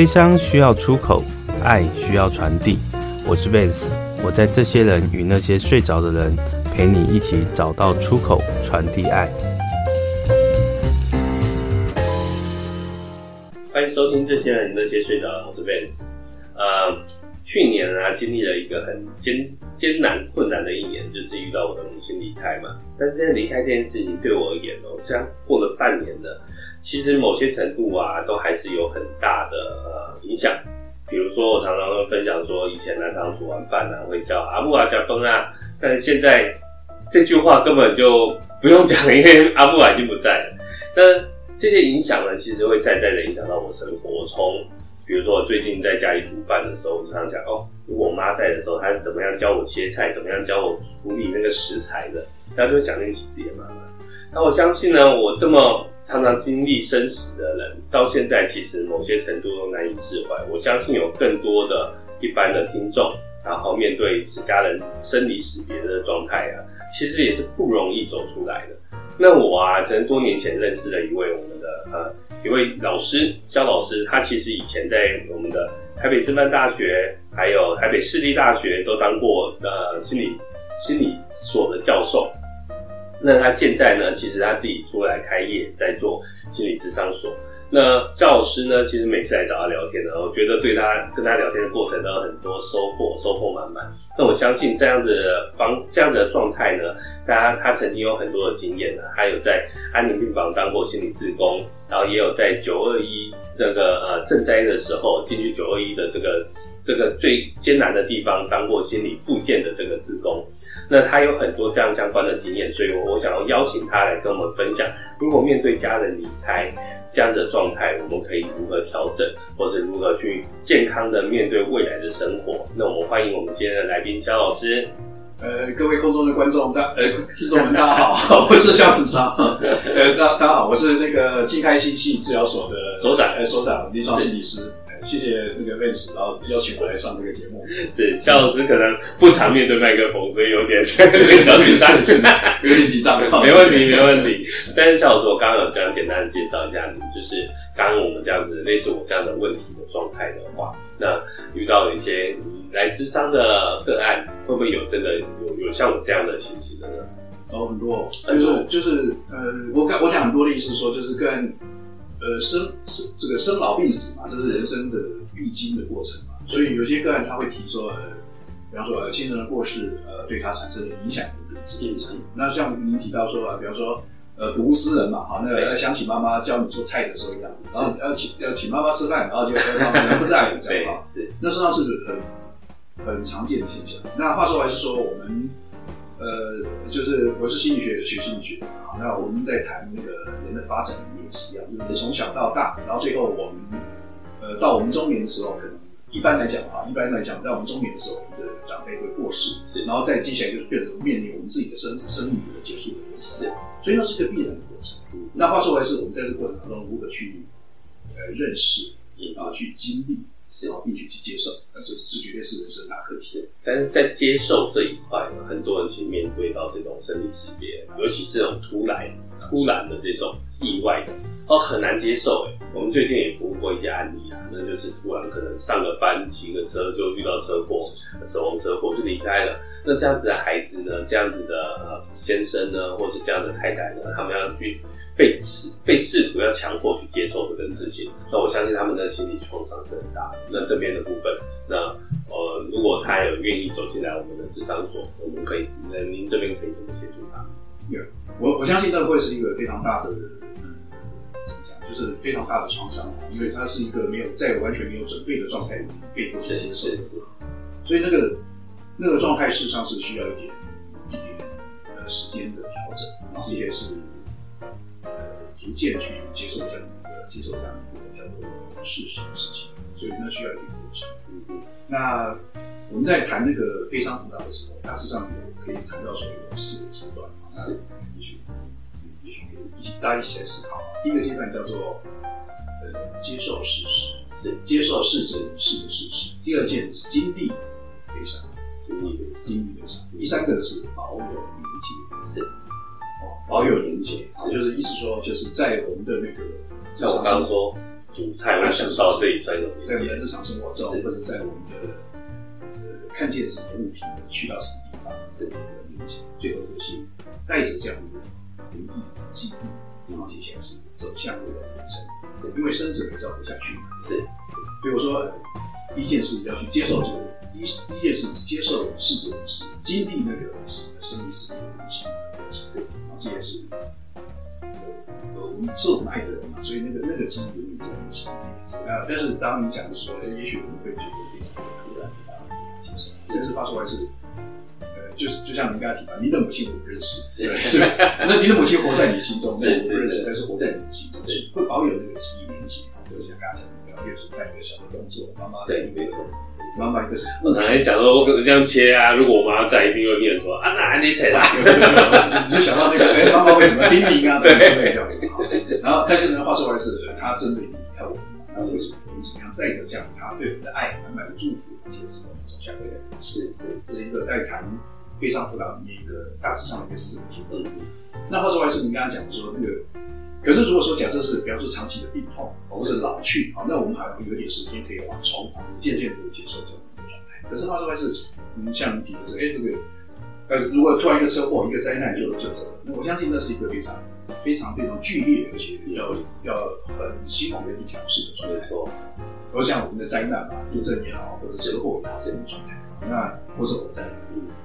悲伤需要出口，爱需要传递。我是 Vance，我在这些人与那些睡着的人，陪你一起找到出口，传递爱。欢迎收听这些人那些睡着，我是 Vance。呃，去年啊，经历了一个很艰艰难困难的一年，就是遇到我的母亲离开嘛。但是在离开这件事情对我而言哦，这样过了半年了。其实某些程度啊，都还是有很大的呃影响。比如说，我常常会分享说，以前呢，常煮完饭呢，会叫阿布啊、加崩啊，但是现在这句话根本就不用讲了，因为阿布啊已经不在了。那这些影响呢，其实会再再的影响到我生活。从比如说，我最近在家里煮饭的时候，我常常讲哦，如果我妈在的时候，她是怎么样教我切菜，怎么样教我处理那个食材的，大家就会想念起自己的妈妈。那我相信呢，我这么常常经历生死的人，到现在其实某些程度都难以释怀。我相信有更多的一般的听众，然后面对是家人生离死别的状态啊，其实也是不容易走出来的。那我啊，可能多年前认识了一位我们的呃一位老师肖老师，他其实以前在我们的台北师范大学，还有台北市立大学都当过呃心理心理所的教授。那他现在呢，其实他自己出来开业，在做心理智商所。那萧老师呢，其实每次来找他聊天呢，我觉得对他跟他聊天的过程都有很多收获，收获满满。那我相信这样子的方，这样子的状态呢，他他曾经有很多的经验呢，他有在安宁病房当过心理志工，然后也有在九二一那个呃赈灾的时候进去九二一的这个这个最艰难的地方当过心理复健的这个志工。那他有很多这样相关的经验，所以我我想要邀请他来跟我们分享，如果面对家人离开这样子的状态，我们可以如何调整，或是如何去健康的面对未来的生活。那我们欢迎我们今天的来宾肖老师。呃，各位空中的观众大 呃听众们大家好，我是肖子超。呃，大大家好，我是那个静开心系治疗所的所长，呃，所长临床心理师。谢谢那个 Vance，然后邀请我来上这个节目。是夏老师可能不常面对麦克风，所以有点 有点小紧张，有点紧张。没问题，没问题。但是夏老师，我刚刚有这样简单的介绍一下你，就是刚刚我们这样子类似我这样的问题的状态的话，那遇到一些你来咨商的个案，会不会有真的有有像我这样的情形的呢？哦，很多，就是就是呃，我讲我讲很多的意思说，就是跟。呃，生生这个生老病死嘛，这是人生的必经的过程嘛，所以有些个案他会提说，呃，比方说呃亲人的过世，呃，对他产生的影响。那像您提到说啊，比方说呃睹物思人嘛，好，那个要想起妈妈教你做菜的时候一样，然后要请要请妈妈吃饭，然后就妈妈人不在了 这样哈，是，那实际上是很很常见的现象。那话说还是说我们。呃，就是我是心理学学心理学的，好，那我们在谈那个人的发展也是一样，就是从小到大，然后最后我们，呃，到我们中年的时候，可能一般来讲啊，一般来讲，在我们中年的时候，我们的长辈会过世，是，然后再接下来就是变成面临我们自己的生生命的结束的所以那是个必然的过程。那话说回来，是我们在这个过程当中如何去呃认识，然后去经历。是，并且去接受，那这这绝对是人生大课题。但是在接受这一块，很多人其实面对到这种生理识别，尤其是这种突然、突然的这种意外的，哦，很难接受。哎，我们最近也服务过一些案例啊，那就是突然可能上了班、骑个车就遇到车祸，死亡车祸就离开了。那这样子的孩子呢，这样子的先生呢，或是这样的太太呢，他们要去。被试被试图要强迫去接受这个事情，那我相信他们的心理创伤是很大的。那这边的部分，那呃，如果他有愿意走进来我们的智商所，我们可以，那您这边可以怎么协助他？有，我我相信那会是一个非常大的，嗯，怎么讲，就是非常大的创伤，因为他是一个没有在完全没有准备的状态里面被迫接受的，所以那个那个状态事实上是需要一点一点呃时间的调整，然后也是。逐渐去接受这样一个接受这样一个叫做事实的事情，所以那需要一个过程。嗯，那我们在谈那个悲伤辅导的时候，大致上有可以谈到说有四个阶段，是，也许也许可以一起大家一起来思考。第一个阶段叫做呃接受事实，是接受事实已逝的事实。第二件是经历悲伤，经历悲伤，经历悲伤。第三个是保有连接，是。保有连接，也就是意思说，就是在我们的那个像我刚刚说主菜，会想到这一种连接。在我们的日常生活中，或者在我们的呃看见什么物品，去到什么地方，这一个连接。最后就是带着这样的回忆记忆，然后接下来是走向未来的人生。是，因为生者也是要活下去嘛。是，所以我说第一件事要去接受这个，第一第一件事是接受逝者的死，经历那个生离死别的东西。是，然后这也是。是我们爱的人嘛，所以那个那个记忆永远在我们心里面。啊，但是当你讲的时候，也许我们会觉得非常的突然，无法接受。但是话说回来是，呃，就是就像您刚才提到，你的母亲我不认识，是是，那你的母亲活在你心中，那我不认识，但是活在你的心中，是会保有那个记忆连接。就像刚才讲的，要煮饭一个小的动作，妈妈对，没错。妈妈一个是，我本来想说，我可能这样切啊。如果我妈在，一定会念说啊，哪还没切啦？你就想到那个，哎，妈妈为什么叮咛啊？对，之类这样。然后，但是呢，话说回来是，他真的离开我们，那为什么我们怎么样再一个这样他对我们的爱满满的祝福，而且是我们走下来的？是是，这是一个在谈非常复杂里面一个大致上的一个事情。嗯。那话说回来是，你刚刚讲的说那个。可是，如果说假设是，比方说长期的病痛，或是老去，啊，那我们好像有点时间可以往重，渐渐的接受这种状态。可是，话说回来是，嗯，像你提的说，哎，这个，呃，如果突然一个车祸、一个灾难就就走了，那我相信那是一个非常、非常、非常剧烈，而且要要很辛苦的一调适的状态。没错，我想我们的灾难嘛，地震也好，或者车祸也好，这种状态，那或是火灾，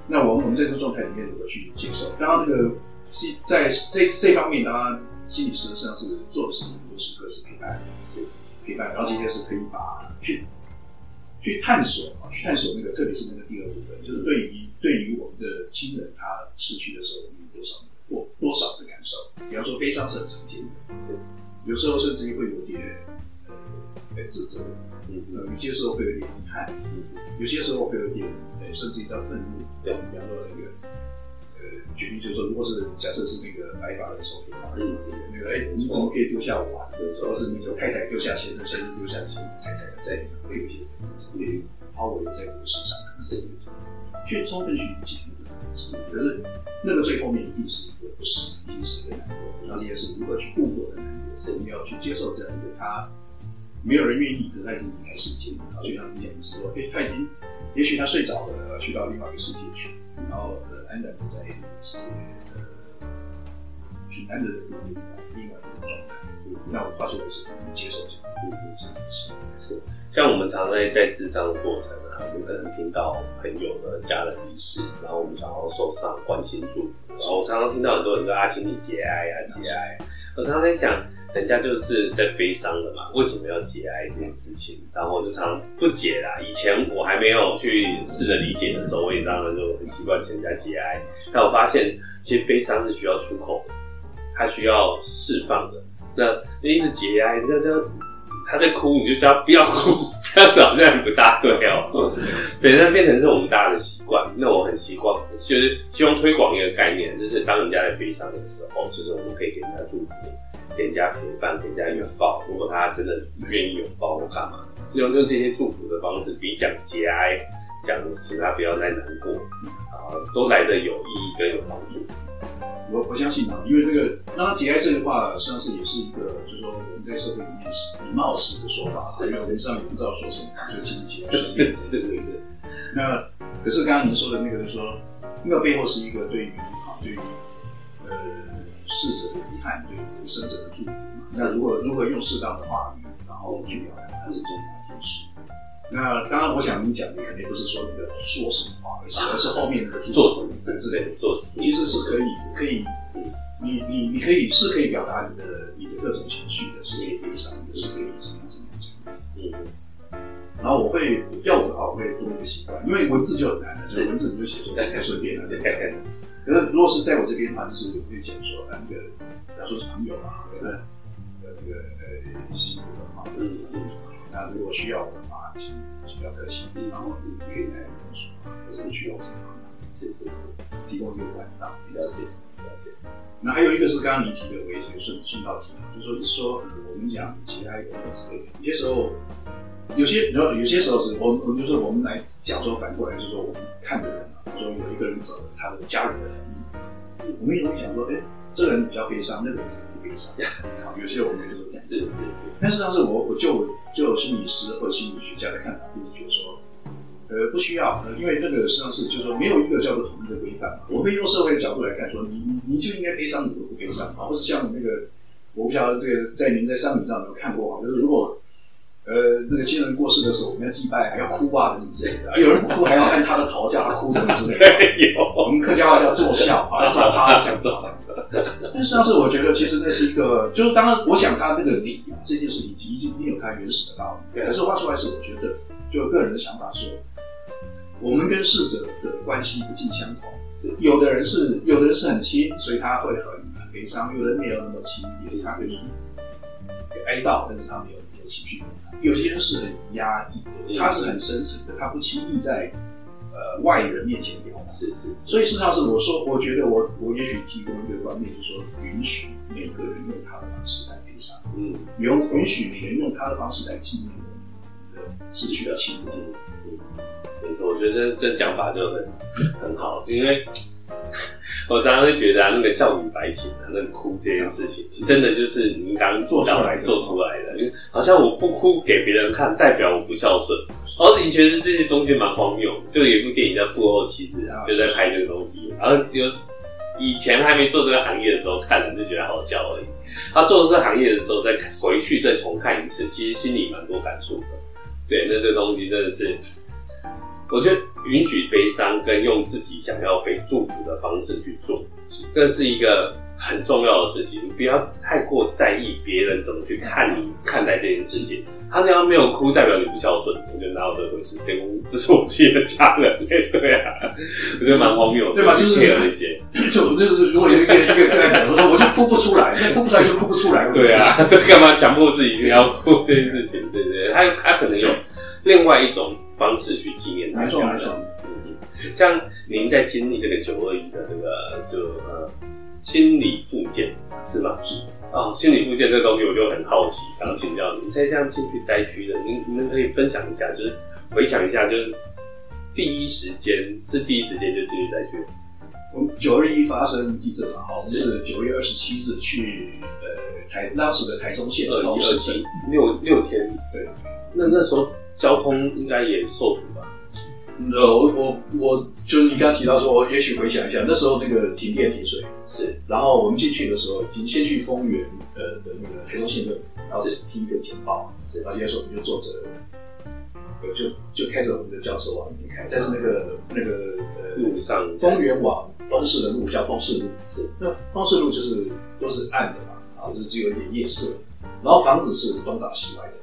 那我们我们在这个状态里面如何去接受？然后那个是在这这方面呢？心心理师实际上是做的是很多时刻是陪伴，是陪伴，然后今天是可以把去去探索啊，去探索那个，特别是那个第二部分，就是对于对于我们的亲人他逝去的时候，我们有多少多多少的感受？比方说悲伤是很常见的，对，有时候甚至于会有点呃自责，嗯，有些时候会有点遗憾，嗯，有些时候会有点呃甚至于叫愤怒，对，比方说那个。举例就是说，如果是假设是那个白发的手的话，嗯，那个哎、欸，你怎么可以丢下我啊？有时候是那个太太丢下先生，先生丢下妻子，太太在会有一些会抛我在这个世上，是。去充分去理解那个，可是那个最后面一定是一个不舍，一定是一个难过，然后这也是如何去度过的难过，是。你要去接受这样一个他没有人愿意，可是他已经离开世界，然后就像你讲的是说，哎、欸，他已经也许他睡着了，去到另外一个世界去，然后。呃安然的在世界呃平安的另另外一个状态，那我话说的是，你接受这个，是是。像我们常常在在咨商的过程啊，我们可能听到朋友的家人离世，然后我们想要送上关心祝福，然后我常常听到很多人说啊，请你节哀啊，节哀。我常常在想。人家就是在悲伤了嘛，为什么要节哀这件事情？然后就常不解啦。以前我还没有去试着理解的时候，我也当然就很习惯请人家节哀。但我发现，其实悲伤是需要出口的，它需要释放的。那一直节哀，那这他在哭，你就叫他不要哭，这样子好像不大对哦、喔。对，那变成是我们大家的习惯。那我很习惯，就是希望推广一个概念，就是当人家在悲伤的时候，就是我们可以给人家祝福。给人家陪伴，给人家拥抱。如果他真的愿意拥抱我干嘛？用用这些祝福的方式，比讲节哀，讲请他不要再难过啊，都来的有意义跟有帮助。我我相信啊，因为这个那节哀这个话，实际上是也是一个，就是说我们在社会里面是礼貌式的说法，因为我们上也不知道说什么，就请你节哀，是是是。那可是刚刚您说的那个，就是说那个背后是一个对于啊，对于呃。逝者的遗憾，对生者的祝福嘛。那如果如何用适当的话语，然后去表达，它是重要一件事。那当然，我想你讲的肯定不是说那个说什么话，而是而是后面那个做什么事之类的，做什么，其实是可以，可以，你你你可以是可以表达你的你的各种情绪的，是可以悲伤的，是可以怎么样怎么样怎么样。嗯。然后我会要我的话，我会多一个习惯，因为文字就很难了，所以文字你就写出来，太顺便了。可是，如果是在我这边的话，就是我会讲说，那个，比方说是朋友啊，对，呃，那个呃，辛苦的话，嗯嗯，那如果需要我的话，请请不要客气，然后你可以来跟我说，或者你需要什么，是是是，提供一个管道，了解了解。那还有一个是刚刚你提的，我也顺顺道提，就是说说我们讲节哀等等之类的，有些时候，有些然后有些时候是我们，我们就是我们来讲说反过来，就是说我们看的人。说有一个人走了，他的家人的反应，我们也会想说，哎、欸，这个人比较悲伤，那个人怎么不悲伤？好，有些我们就是这样。是是是。但是当时我我就就心理师或者心理学家的看法，就是觉得说，呃，不需要，呃，因为那个实际上是就是说没有一个叫做统一的规范嘛。我们用社会的角度来看，说你你你就应该悲伤，你就不悲伤啊，或是像那个，我不晓得这个在您在商品上有没有看过啊，就是如果。呃，那个亲人过世的时候，我们要祭拜，还要哭啊，之类的。有人不哭，还要按他的头叫他哭的之类的。有，我们客家话叫做孝啊，要找他 讲的。但实际上是我觉得，其实那是一个，就是当然，我想他那个理啊，这件事情已经已经有他原始的道理。可是话说来是，我觉得，就个人的想法说，我们跟逝者的关系不尽相同。是，有的人是，有的人是很亲，所以他会很很悲伤；有的人没有那么亲，也他可以哀悼，但是他没有情绪。有些人是很压抑的，他是很深沉的，他不轻易在呃外人面前表达。是是，所以事实上是我说，我觉得我我也许提供一个观念，就是说允许每个人用他的方式来悲伤，嗯，允允许每个人用他的方式来纪念我们的逝去的亲人。嗯，没错，我觉得这这讲法就很很好，因为。我常常会觉得啊，那个孝女白琴啊，那个哭这件事情，真的就是你刚做出来做出来的，好像我不哭给别人看，代表我不孝顺。然后以前是这些东西蛮荒谬，就有一部电影叫《父后妻日》啊，就在拍这个东西。然后就以前还没做这个行业的时候看了，就觉得好笑而已。他做这个行业的时候，再回去再重看一次，其实心里蛮多感触的。对，那这个东西真的是。我觉得允许悲伤跟用自己想要被祝福的方式去做，这是一个很重要的事情。你不要太过在意别人怎么去看你看待这件事情。他那样没有哭，代表你不孝顺。我觉得哪有这回事？这这是我自己的家人，对啊，我觉得蛮荒谬的，对吧？就是这些，就就是如果有一个一个跟他讲说，我就哭不出来，那哭不出来就哭不出来，对啊，干嘛强迫自己一定要哭这件事情？对对对，他他可能有另外一种。方式去纪念他家人，嗯，像您在经历这个九二一的这个就呃心理复健是吗？是哦，心理复健这个东西我就很好奇，想请教您，在这样进去灾区的，您您可以分享一下，就是回想一下，就是第一时间是第一时间就进去灾区。我们九二一发生地震嘛，好，我们是九月二十七日去呃台当时的台中县二一二七。六六天，对，那那时候。交通应该也受阻吧？呃，我我我，就是你刚刚提到说，我也许回想一下，那时候那个停电停水是，然后我们进去的时候，已经先去丰原呃的那个台中县政府，然后听一个简报，是，然后接着我们就坐着，呃，就就开着我们的轿车往里面开，但是那个那个呃路上。丰原往东市的路叫丰市路，是，那丰市路就是都是暗的嘛，啊，就是只有一点夜色，然后房子是东倒西歪的。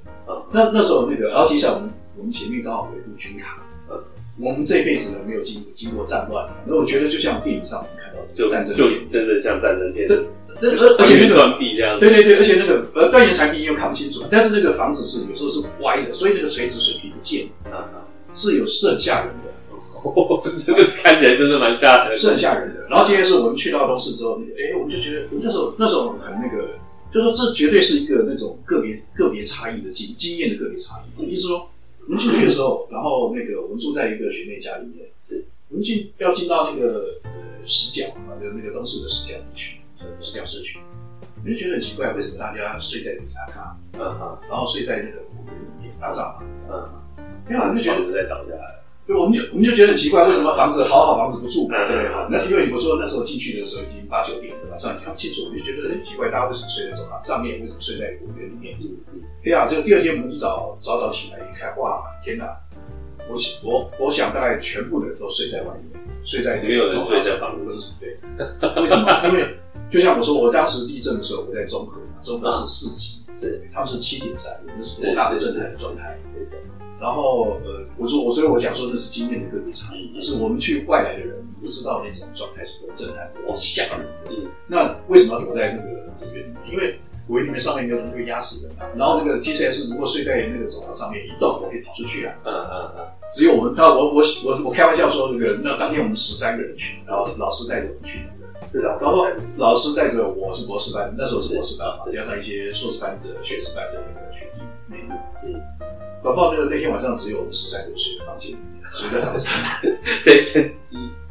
那那时候那个，然后接下来我们我们前面刚好有一部军卡，呃，我们这一辈子呢没有经经过战乱，那我觉得就像电影上我们看到的，就战争，就真的像战争片，对，而而且那个断臂这样，对对对，而且那个呃断垣残壁又看不清楚，但是那个房子是有时候是歪的，所以那个垂直水平不见，啊啊，是有是很吓人的，哦，这真的看起来真的蛮吓人，是很吓人的。然后接着是我们去到东市之后，哎，我们就觉得那时候那时候很那个。就说这绝对是一个那种个别个别差异的经经验的个别差异。意思说，我们进去的时候，然后那个我们住在一个学妹家里面，是我们进要进到那个呃死角啊，就那个东势的死角地区，死角社区，我就觉得很奇怪，为什么大家睡在底下咖，嗯嗯，然后睡在那个屋里面打帐篷，嗯嗯，因为我们就觉得在倒下来。对，我们就我们就觉得很奇怪，为什么房子好好房子不住？对对好，那因为我说那时候进去的时候已经八九点了，晚上你看不清楚，我就觉得很奇怪，大家为什么睡在走廊上面？为什么睡在公园里面？对啊，就第二天我们一早早早起来一看，哇，天哪！我我我想大概全部的人都睡在外面，睡在没有人睡在房子里。对，为什么？因为就像我说，我当时地震的时候我在中和嘛，中和是四级，是他们是七点三，我们是多大的震撼的状态。然后，呃，我说我，所以我讲说那是经验的个别差异，就是我们去外来的人不知道那种状态是多震撼、多吓人的。嗯，那为什么要躲在那个公园里面？因为公园里面上面没有东西会压死人嘛。然后那个 TCS 如果睡在那个走廊上面一动，我可以跑出去啊。嗯嗯嗯。只有我们，那我我我我开玩笑说那个，那当天我们十三个人去，然后老师带着我们去那个。是的。然后老师带着我是博士班，那时候是博士班嘛，加上一些硕士班的学士班的那个学弟妹妹。嗯。搞不好那个那天晚上只有我们十三个睡在房间里面，睡在房间里面。对 对，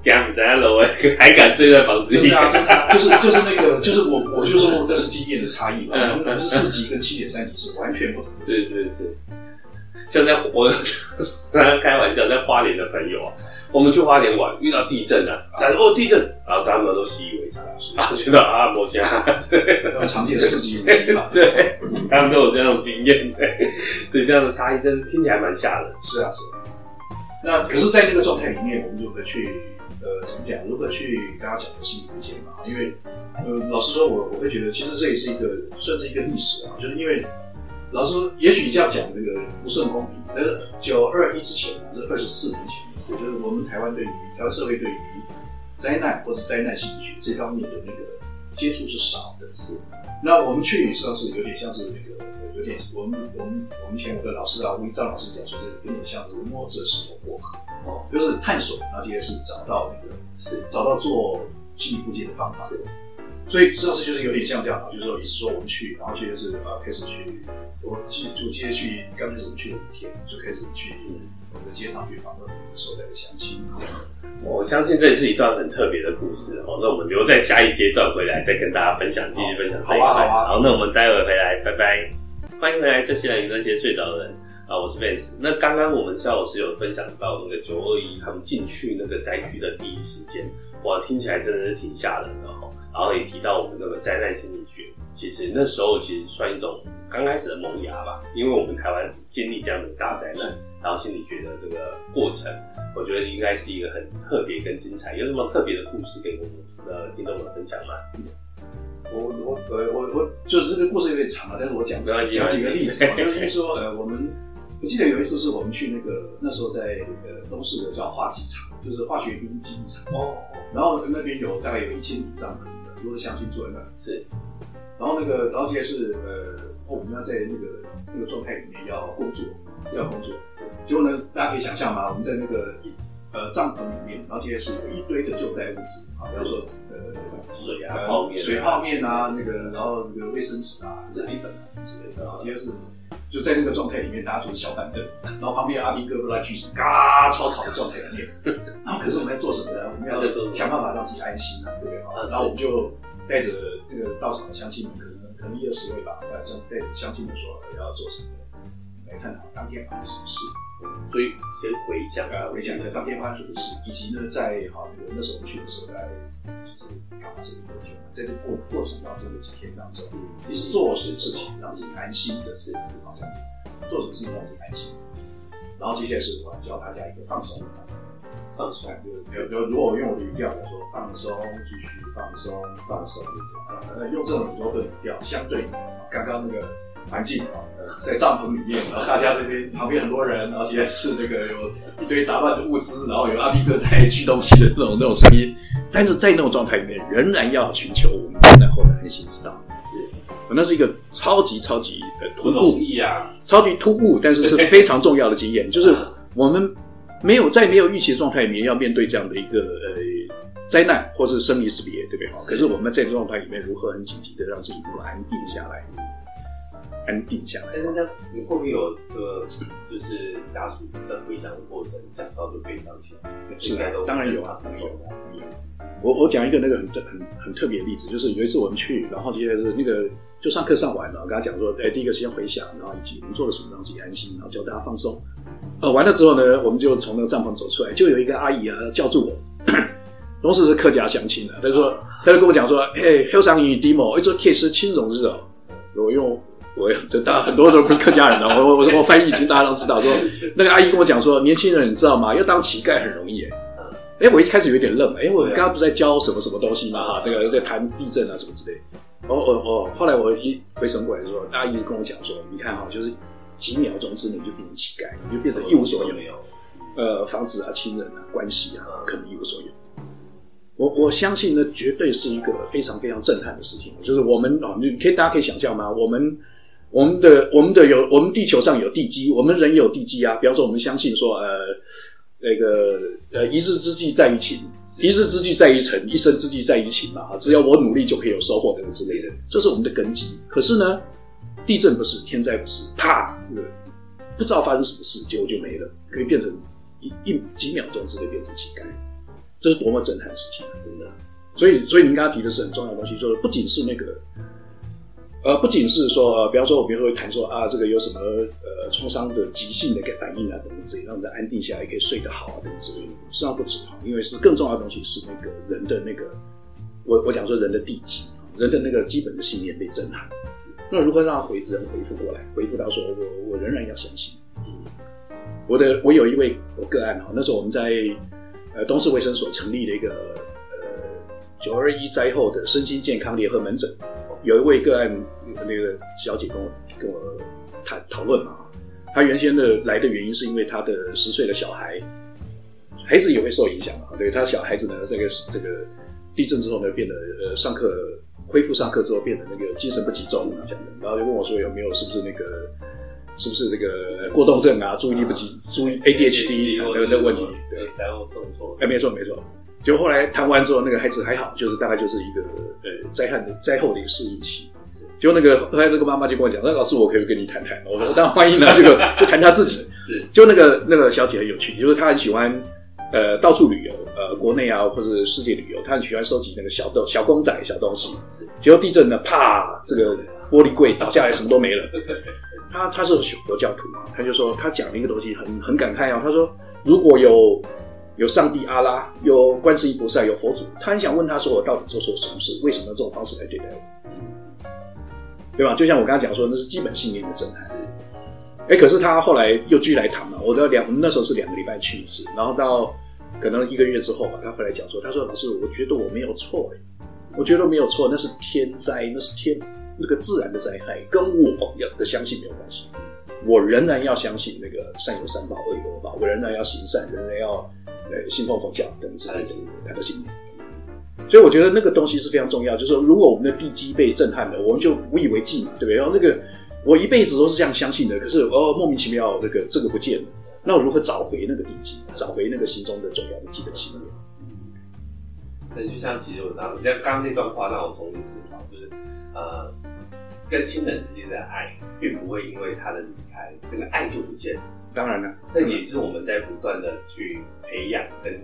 敢在楼还还敢睡在房子里？就是就是那个就是我我就说那是经验的差异嘛。我们是四级跟七点三级是完全不同。是是是。像在我 刚刚开玩笑，在花莲的朋友啊，我们去花莲玩，遇到地震啊，他说哦地震，然后他们都习以为常，然后觉得啊摩羯，对，常见的四级五级嘛，对，他们都有这种经验，对，所以这样的差异真的听起来蛮吓人。是啊，是啊。那可是，在那个状态里面，我们如何去呃怎么讲？如何去跟他讲的心理复健嘛？因为呃，老实说，我我会觉得，其实这也是一个算是一个历史啊，就是因为。老师，也许这样讲那个不是很公平。但是九二一之前，这二十四年前的事，就是我们台湾对于台湾社会对于灾难或者灾难心理学这方面的那个接触是少的。是，那我们去上次有点像是那个，有点我们我们我们前有个老师啊，吴一章老师讲说，有点像是摸着石头过河，哦，就是探索，然后接着是找到那个是找到做心理复健的方法。所以上次就是有点像这样啊，就是说意思说我们去，然后去就是呃开始去，我记就接着去，刚开始我们去了五天，就开始去我们的街上去访问受灾的乡亲。我相信这是一段很特别的故事哦。那我们留在下一阶段回来再跟大家分享，继续分享这一块。好啊，好啊。好，那我们待会回来，拜拜。欢迎回来，这些人那些睡着的人啊，我是 Vance。那刚刚我们肖老师有分享到那个九二一他们进去那个灾区的第一时间，哇，听起来真的是挺吓人的哈。然后也提到我们那个灾难心理学，其实那时候其实算一种刚开始的萌芽吧，因为我们台湾经历这样的大灾难，然后心理学的这个过程，我觉得应该是一个很特别跟精彩。有什么特别的故事给我们的听众们分享吗？我我呃我我就那个故事有点长了，但是我讲讲几个例子，就是说呃我们我记得有一次是我们去那个那时候在呃东市的叫化机厂，就是化学兵机场哦，然后那边有大概有一千米帐篷。很多的乡亲住在那是，然后那个，然后接着是呃，我们要在那个那个状态里面要工作，要工作。结果呢，大家可以想象吗？我们在那个一呃帐篷里面，然后接着是有一堆的救灾物资啊，比方说呃水啊、泡面、水泡面啊，那个然后那个卫生纸啊、奶粉啊之类的。然后接着是就在那个状态里面，大家坐小板凳，然后旁边阿兵哥都在举手，嘎超吵的状态里面。然后可是我们要做什么呢？我们要想办法让自己安心啊，对不对？然后我们就。带着那个到场的乡亲们，可能可能一二十位吧，带着带着乡亲们说要做什么，来探讨当天发生什么事。所以先回想啊，回想一下当天发生什么事，以及呢，在哈那个那时候去的时候，大概就是干嘛事情多久？在这个过过程当中的几天当中，其实做什么事情让自己安心的事情，好像做什么事情让自己安心。然后接下来是我教大家一个放松。放松，就就如果我用我的语调来说，放松，继续放松，放松，那用这种很多的语调，相对刚刚那个环境啊，在帐篷里面，然后大家这边旁边很多人，然后现在是那个有一堆杂乱的物资，然后有阿兵哥在举东西的那种那种声音，但是在那种状态里面，仍然要寻求我们灾难后的安心之道。是，那是一个超级超级呃突兀啊，超级突兀，但是是非常重要的经验，就是我们。没有在没有预期的状态里面要面对这样的一个呃灾难或是生离死别，对不对？可是我们在状态里面如何很紧急的让自己能够安定下来，安定下来？但是这你会不会有这个 就是家属在回想的过程想到就悲伤起来？是的，当然有啊，当然有。我我讲一个那个很很很特别的例子，就是有一次我们去，然后接着是那个就上课上完了，我跟他讲说，哎，第一个先回想，然后以及我们做了什么让自己安心，然后教大家放松。呃，完了之后呢，我们就从那个帐篷走出来，就有一个阿姨啊叫住我，同时是客家乡亲啊，他就说，他就跟我讲说，嘿，后上与 demo，，一说 K 是青龙日哦，我用我大家很多都不是客家人啊，我我我翻译，已经大家都知道，说那个阿姨跟我讲说，年轻人你知道吗？要当乞丐很容易哎，我一开始有点愣，哎，我刚刚不是在教什么什么东西吗？哈，这个在谈地震啊什么之类，哦哦哦，后来我一回神过来说，阿姨跟我讲说，你看哈，就是。几秒钟之内就变成乞丐，你就变成一无所有。呃，房子啊、亲人啊、关系啊，可能一无所有。我我相信呢，绝对是一个非常非常震撼的事情。就是我们啊，你可以大家可以想象吗？我们我们的我们的有我们地球上有地基，我们人有地基啊。比方说，我们相信说，呃，那个呃，一日之计在于勤，一日之计在于晨，一生之计在于勤嘛。只要我努力，就可以有收获等等之类的，这是我们的根基。可是呢，地震不是，天灾不是，啪，这个不知道发生什么事，结果就没了，可以变成一一几秒钟之内变成乞丐。这是多么震撼的事情，真的。所以，所以您刚刚提的是很重要的东西，就是不仅是那个，呃，不仅是说，比方说，我比如说会谈说啊，这个有什么呃创伤的急性的一个反应啊，等等之类，让人安定下来，可以睡得好啊，等等之类的。实际上不止哈，因为是更重要的东西是那个人的那个，我我讲说人的地基，人的那个基本的信念被震撼。那如何让回人回复过来，回复到说我我仍然要相信。我的我有一位个案哈，那时候我们在呃东市卫生所成立了一个呃。九二一灾后的身心健康联合门诊，有一位个案，那个小姐跟我跟我谈讨论嘛，她原先的来的原因是因为她的十岁的小孩，孩子也会受影响嘛，对，她小孩子呢，这个这个地震之后呢，变得呃上课恢复上课之后变得那个精神不集中啊，这样的，然后就问我说有没有是不是那个是不是这个过动症啊，注意力不集，注意 ADHD 那个问题，对，然后送错，哎，没错没错。就后来谈完之后，那个孩子还好，就是大概就是一个呃灾害的灾后的一个适应期。就那个后来那个妈妈就跟我讲，那老师我可以跟你谈谈。我说我当然欢迎了，这个就谈他自己。就那个那个小姐很有趣，就是她很喜欢呃到处旅游，呃国内啊或者世界旅游，她很喜欢收集那个小豆小公仔小东西。是，结果地震呢，啪，这个玻璃柜倒下来，什么都没了。她她是佛教徒嘛，她就说她讲了一个东西很很感慨哦，她说如果有。有上帝阿拉，有观世音菩萨，有佛祖。他很想问他说：“我到底做错什么事？为什么用这种方式来对待我？”对吧？就像我刚才讲说，那是基本信念的震撼。哎，可是他后来又继续来谈嘛。我的两，我们那时候是两个礼拜去一次，然后到可能一个月之后吧，他回来讲说：“他说老师，我觉得我没有错，我觉得没有错，那是天灾，那是天那个自然的灾害，跟我的相信没有关系。我仍然要相信那个善有善报，恶有恶报，我仍然要行善，仍然要。”呃，信奉佛教等之类的，他的信念。所以我觉得那个东西是非常重要。就是说，如果我们的地基被震撼了，我们就无以为继嘛，对不对？然后那个我一辈子都是这样相信的，可是哦，莫名其妙那个这个不见了，那我如何找回那个地基，找回那个心中的重要的基本信念？那就像其实我刚刚刚那段话让我重新思考，就是呃，跟亲人之间的爱，并不会因为他的那个爱就不见了。当然了，那也是我们在不断的去培养跟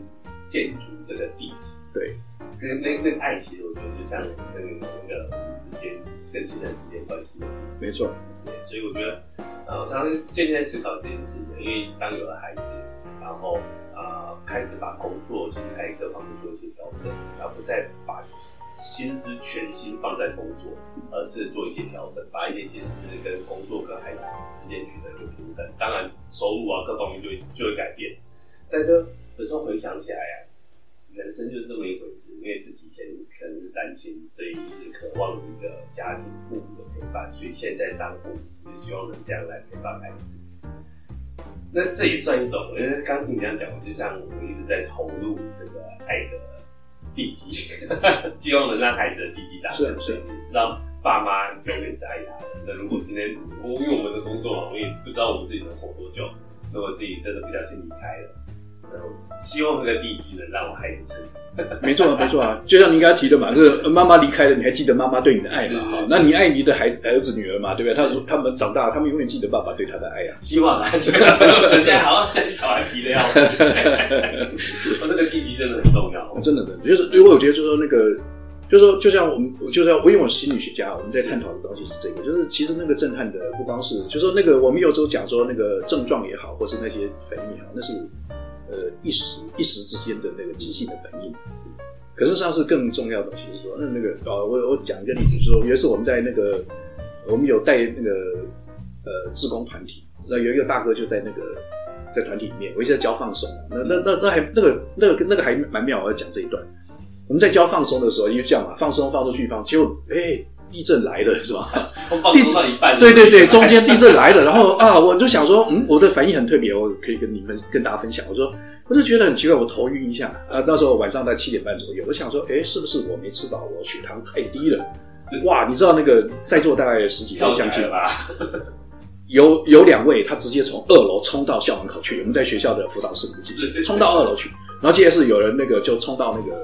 建筑这个地基。对，那那那个爱其实我觉得就像跟那个我们之间跟亲人之间关系。没错，对，所以我觉得，呃，我常常最近在思考这件事情，因为当有了孩子，然后。呃，开始把工作心态各方面做一些调整，而不再把心思全心放在工作，而是做一些调整，把一些心思跟工作跟孩子之间取得一个平衡。当然，收入啊各方面就会就会改变。但是有时候回想起来啊，人生就是这么一回事。因为自己以前可能是单亲，所以一直渴望一个家庭父母的陪伴，所以现在当父母就希望能这样来陪伴孩子。那这也算一种，因为刚听你这样讲，我就像我一直在投入这个爱的地基，希望能让孩子的地基打稳。是是，你知道爸妈永远是爱他的。那如果今天我因为我们的工作嘛，我们也不知道我们自己能活多久，如果自己真的不小心离开了。希望这个地基能让我孩子成长。没错啊，没错啊，就像你刚才提的嘛，就是妈妈离开了，你还记得妈妈对你的爱吗？好，那你爱你的孩儿子、女儿嘛，对不对？他他们长大了，他们永远记得爸爸对他的爱啊。希望啊，现在好像像小孩提的样子。我 这个地基真的很重要，真的的，就是因为我觉得，就是说那个，就是说，就像我们，就是我因为我是心理学家，我们在探讨的东西是这个，就是其实那个震撼的不光是，就是说那个我们有时候讲说那个症状也好，或是那些反应也好，那是。呃，一时一时之间的那个即兴的反应，可是上次更重要的其实说，那那个呃，我我讲一个例子，就是说有一次我们在那个，我们有带那个呃志工团体，那有一个大哥就在那个在团体里面，我一直在教放松，那那那那还那个那个那个还蛮妙，我要讲这一段。我们在教放松的时候，因为这样嘛，放松放出去放，结果哎。欸地震来了是吧？地震一半，对对对，中间地震来了，然后啊，我就想说，嗯，我的反应很特别，我可以跟你们跟大家分享。我说，我就觉得很奇怪，我头晕一下。啊，那时候晚上在七点半左右，我想说，哎，是不是我没吃饱，我血糖太低了？哇，你知道那个在座大概十几位乡亲吧？有有两位，他直接从二楼冲到校门口去。我们在学校的辅导室里面，冲到二楼去，然后接着是有人那个就冲到那个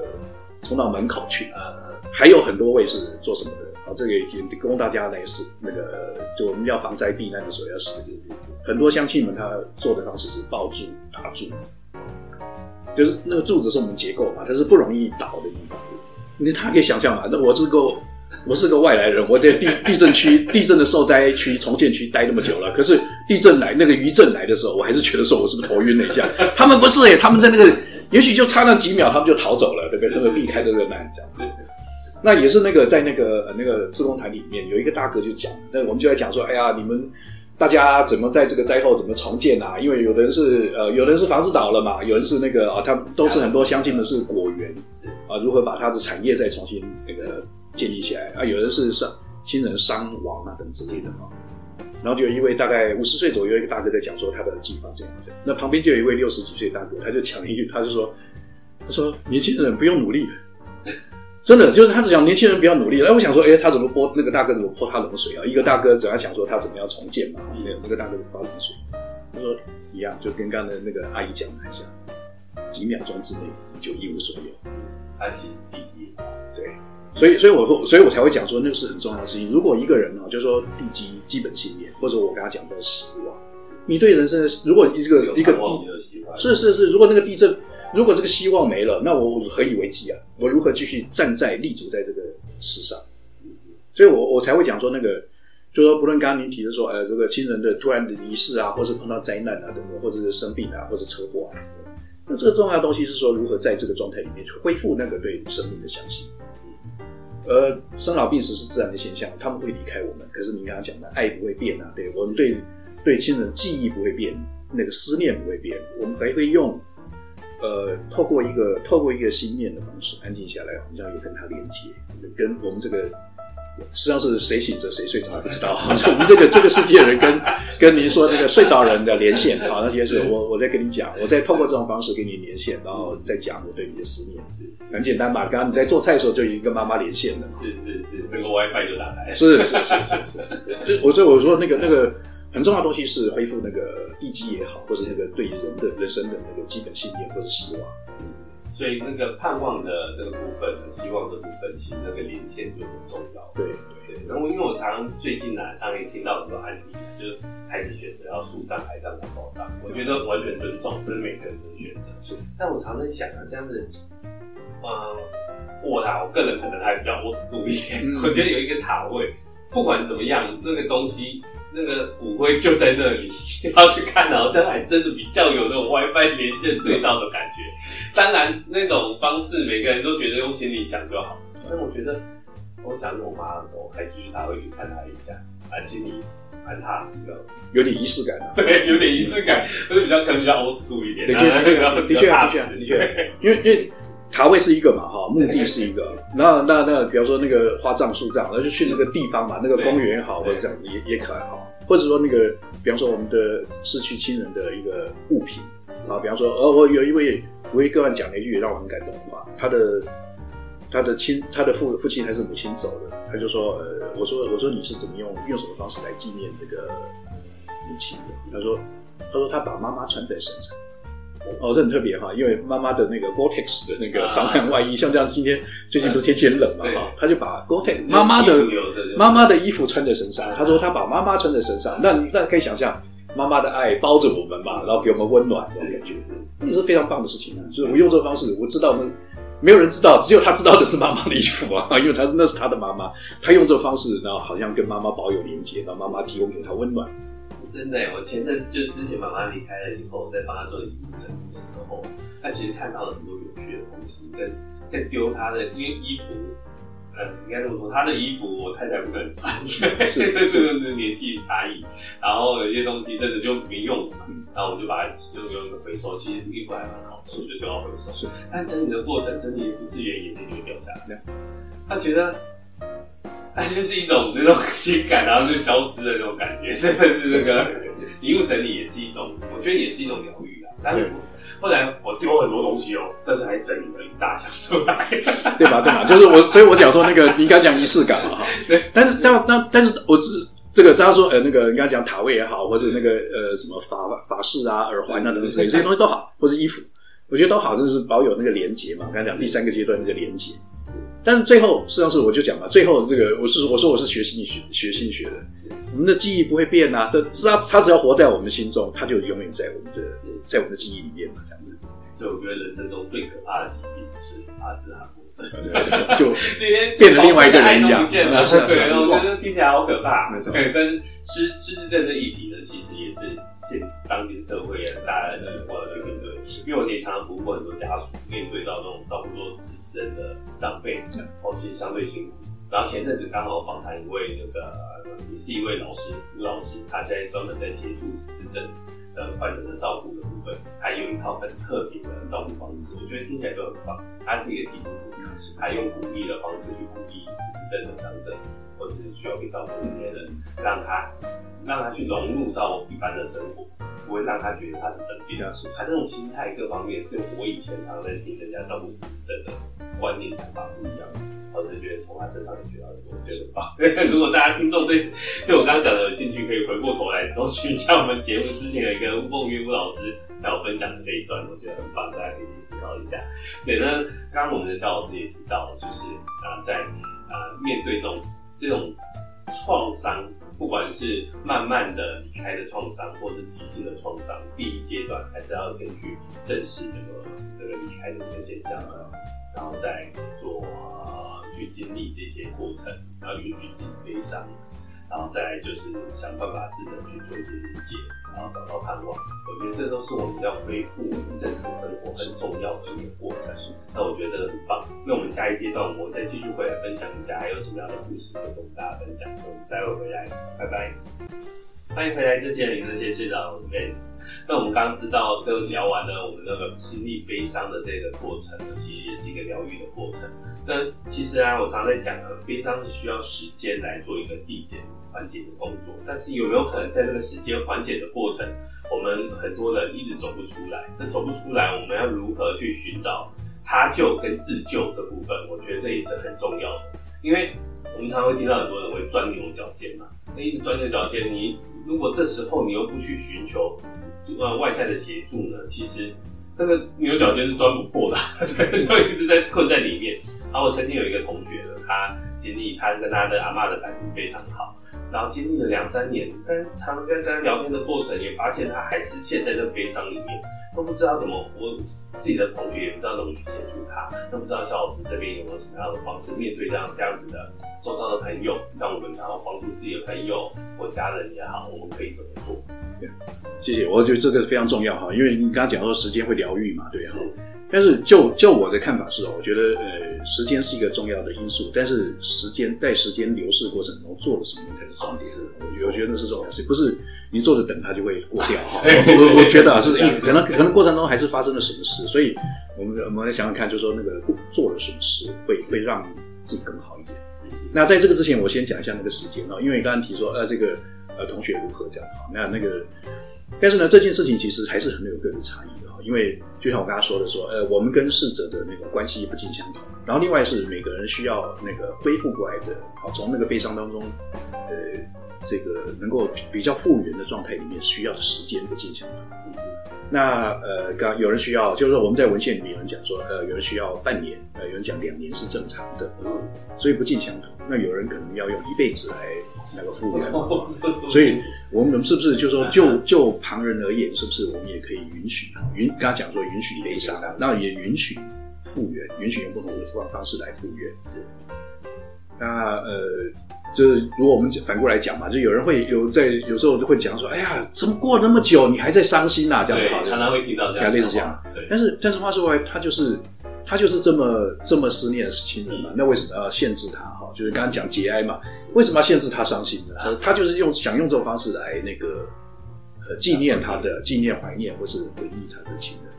冲到门口去。还有很多位是做什么的？啊，这个也供大家来试。那个，就我们要防灾避难的时候要试。很多乡亲们他做的方式是抱住打柱子，就是那个柱子是我们结构嘛，它是不容易倒的地方。你他可以想象嘛，那我是个我是个外来人，我在地地震区、地震的受灾区、重建区待那么久了，可是地震来那个余震来的时候，我还是觉得说我是不是头晕了一下？他们不是诶，他们在那个也许就差那几秒，他们就逃走了，对不对？他们避开这个难这样子。那也是那个在那个那个自工团里面有一个大哥就讲，那我们就在讲说，哎呀，你们。大家怎么在这个灾后怎么重建啊？因为有的人是呃，有的人是房子倒了嘛，有人是那个啊，他都是很多乡亲们是果园啊，如何把他的产业再重新那个建立起来啊？有人是伤亲人伤亡啊等之类的啊。然后就有一位大概五十岁左右一个大哥在讲说他的计划这样子，那旁边就有一位六十几岁大哥，他就讲一句，他就说，他说年轻人不用努力了。真的就是他只讲年轻人比较努力了。哎，我想说，哎，他怎么泼那个大哥怎么泼他冷水啊？一个大哥只要想说他怎么样重建嘛，没有那个大哥泼冷水。他说一样，就跟刚才那个阿姨讲的很像，几秒钟之内你就一无所有。安心地基对，所以所以我所以我才会讲说那个是很重要的事情。如果一个人啊，就是说地基基本信念，或者我跟他讲的希望，你对人生如果一个一个地是是是，如果那个地震。如果这个希望没了，那我何以为继啊？我如何继续站在立足在这个世上？所以我我才会讲说那个，就是说不论刚刚您提的说，呃，这个亲人的突然的离世啊，或是碰到灾难啊等等，或者是生病啊，或者车祸啊，那这个重要的东西是说如何在这个状态里面去恢复那个对生命的相信。而生老病死是自然的现象，他们会离开我们，可是您刚刚讲的爱不会变啊，对我们对对亲人记忆不会变，那个思念不会变，我们还会用。呃，透过一个透过一个心念的方式，安静下来，好像也跟他连接，跟我们这个实际上是谁醒着谁睡着不知道。我们这个这个世界的人跟跟您说那个睡着人的连线，啊，那些是我我在跟你讲，我在透过这种方式跟你连线，然后再讲我对你的思念，很简单嘛。刚刚你在做菜的时候就已经跟妈妈连线了，是是是，那个 WiFi 就打开了，是是是。我说我说那个那个。很重要的东西是恢复那个地基也好，或是那个对于人的人生的那个基本信念或者希望。所以那个盼望的这个部分，希望的部分，其实那个连线就很重要。对对。然后因为我常常最近呢，常常也听到很多案例，就是开始选择要树葬、海葬、火葬。我觉得完全尊重，这是每个人的选择。是。但我常常想啊，这样子，嗯，我啊，我个人可能还比较 old school 一点。嗯、我觉得有一个塔位，不管怎么样，那个东西。那个骨灰就在那里，要去看，好像还真的比较有那种 WiFi 连线对到的感觉。当然，那种方式每个人都觉得用心里想就好。但我觉得，我想我妈的时候，还是去她会去看她一下，啊，心里蛮踏实的，有点仪式感啊。对，有点仪式感，就是比较可能比较 old school 一点。的确，的确，的确，的确，因为因为塔位是一个嘛，哈，目的是一个。那那那，比方说那个花葬、树葬，那就去那个地方嘛，那个公园也好，或者这样也也可好。或者说那个，比方说我们的失去亲人的一个物品啊，比方说，呃，我有一位我一个人讲了一句让我很感动的话，他的他的亲他的父父亲还是母亲走的，他就说，呃，我说我说你是怎么用用什么方式来纪念这个母亲的？他说他说他把妈妈穿在身上。哦，这很特别哈，因为妈妈的那个 Gore-Tex 的那个防寒外衣，啊、像这样，今天最近不是天气很冷嘛哈，他就把 Gore-Tex 妈妈的妈妈的衣服穿在身上。他说他把妈妈穿在身上，那你那可以想象妈妈的爱包着我们嘛，然后给我们温暖这种感觉，也是非常棒的事情啊。就是我用这个方式，我知道那没有人知道，只有他知道的是妈妈的衣服啊，因为他那是他的妈妈，他用这个方式，然后好像跟妈妈保有连接，然后妈妈提供给他温暖。真的，我前阵就之前妈妈离开了以后，在帮她做遗物整理的时候，她其实看到了很多有趣的东西，跟在丢她的因为衣服，嗯，应该这么说，她的衣服我太太不敢穿，这 这个年纪差异，然后有些东西真的就没用了嘛，然后我们就把它用用回收，其实衣服还蛮好，所以就丢到回收。但整理的过程，整理不自觉眼泪就会掉下来。她觉得。它就是一种那种情感，然后就消失的那种感觉，真的是那个 遗物整理也是一种，我觉得也是一种疗愈啊。但是后来我丢很多东西哦，但是还整理了一大箱出来，对吧？对吧？就是我，所以我讲说那个你刚讲仪式感嘛哈。对，但是但但但是我是这个大家说呃那个你刚讲塔位也好，或者那个呃什么法法式啊耳环啊等等这些这些东西都好，或者衣服，我觉得都好，就是保有那个连结嘛。刚才讲第三个阶段那个连结。但是最后，实际上是我就讲了，最后这个我是我说我是学心理学学心理学的，我们的记忆不会变啊，这他他只要活在我们心中，他就永远在我们这在我们的记忆里面嘛，这样子。所以我觉得人生中最可怕的疾病是阿兹海默症，就变得另外一个人一样。对，我觉得听起来好可怕。对，但是失失智症的议题呢，其实也是现当今社会啊，大家的过去面对。因为我也常常服务过很多家属，面对到那种照顾多失智症的长辈，哦，其实相对辛苦。然后前阵子刚好访谈一位那个也是一位老师吴老师，他现在专门在协助失智症。的患者的照顾的部分，还有一套很特别的照顾方式，我觉得听起来都很棒。他是一个基督徒，他用鼓励的方式去鼓励失智症的长者，或是需要被照顾的那些人，让他让他去融入到一般的生活，不会让他觉得他是生病。他这种心态各方面是我以前常常在听人家照顾失智症的观念想法不一样就觉得从他身上也学到很多，觉得很棒。如果大家听众对对我刚刚讲的有兴趣，可以回过头来搜寻一下我们节目之前有一个吴凤玉吴老师让我分享的这一段，我觉得很棒，大家可以思考一下。对，那刚刚我们的萧老师也提到，就是啊，在啊面对这种这种创伤，不管是慢慢的离开的创伤，或是急性的创伤，第一阶段还是要先去正视这个这个离开的这个现象，然后再做。去经历这些过程，然后允许自己悲伤，然后再就是想办法试着去做一些理解，然后找到盼望。我觉得这都是我们要恢复我们正常生活很重要的一个过程。那我觉得真的很棒。那我们下一阶段，我再继续回来分享一下，还有什么样的故事会跟大家分享。我们待会回来，拜拜。欢迎回来，这些人，这些学长，我是 Vance。那我们刚刚知道，都聊完了我们那个经历悲伤的这个过程，其实也是一个疗愈的过程。那其实啊，我常在讲啊，悲伤是需要时间来做一个递减缓解的工作。但是有没有可能在这个时间缓解的过程，我们很多人一直走不出来？那走不出来，我们要如何去寻找他救跟自救这部分？我觉得这也是很重要的，因为我们常常会听到很多人会钻牛角尖嘛，那一直钻牛角尖，你。如果这时候你又不去寻求呃外在的协助呢？其实那个牛角尖是钻不破的，就一直在困在里面。然后我曾经有一个同学呢，他经历他跟他的阿嬷的感情非常好，然后经历了两三年，但常跟跟他聊天的过程也发现他还是陷在那悲伤里面。都不知道怎么，我自己的同学也不知道怎么去协助他，都不知道肖老师这边有没有什么样的方式面对这样这样子的受伤的朋友，让我们想要帮助自己的朋友或家人也好，我们可以怎么做？对，谢谢，我觉得这个非常重要哈，因为你刚刚讲说时间会疗愈嘛，对啊。但是就就我的看法是哦，我觉得呃时间是一个重要的因素，但是时间在时间流逝过程中做了什么才是重点。我我觉得那是重要事，不是。你坐着等它就会过掉哈，我我觉得啊，是可能可能过程中还是发生了什么事，所以我们我们来想想看，就是说那个做了什么事会会让自己更好一点。那在这个之前，我先讲一下那个时间啊，因为你刚刚提说呃这个呃同学如何这样哈，那那个但是呢这件事情其实还是很有个人差异因为就像我刚才说的说呃我们跟逝者的那个关系不尽相同，然后另外是每个人需要那个恢复过来的，好从那个悲伤当中呃。这个能够比较复原的状态里面需要的时间不尽相同。那呃，刚有人需要，就是说我们在文献里面有人讲说，呃，有人需要半年，呃，有人讲两年是正常的，嗯，所以不尽相同。那有人可能要用一辈子来那个复原，所以我们是不是就是说就就旁人而言，是不是我们也可以允许允刚刚讲说允许悲伤，那也允许复原，允许用不同的复方方式来复原。那呃。就是如果我们反过来讲嘛，就有人会有在有时候就会讲说，哎呀，怎么过了那么久，你还在伤心啊？这样子，常常会听到这样，类似这样。对，但是但是话说回来，他就是他就是这么这么思念亲人嘛，那为什么要限制他？哈，就是刚刚讲节哀嘛，为什么要限制他伤心呢？他就是用想用这种方式来那个呃纪念他的纪念怀念或是回忆他的亲人。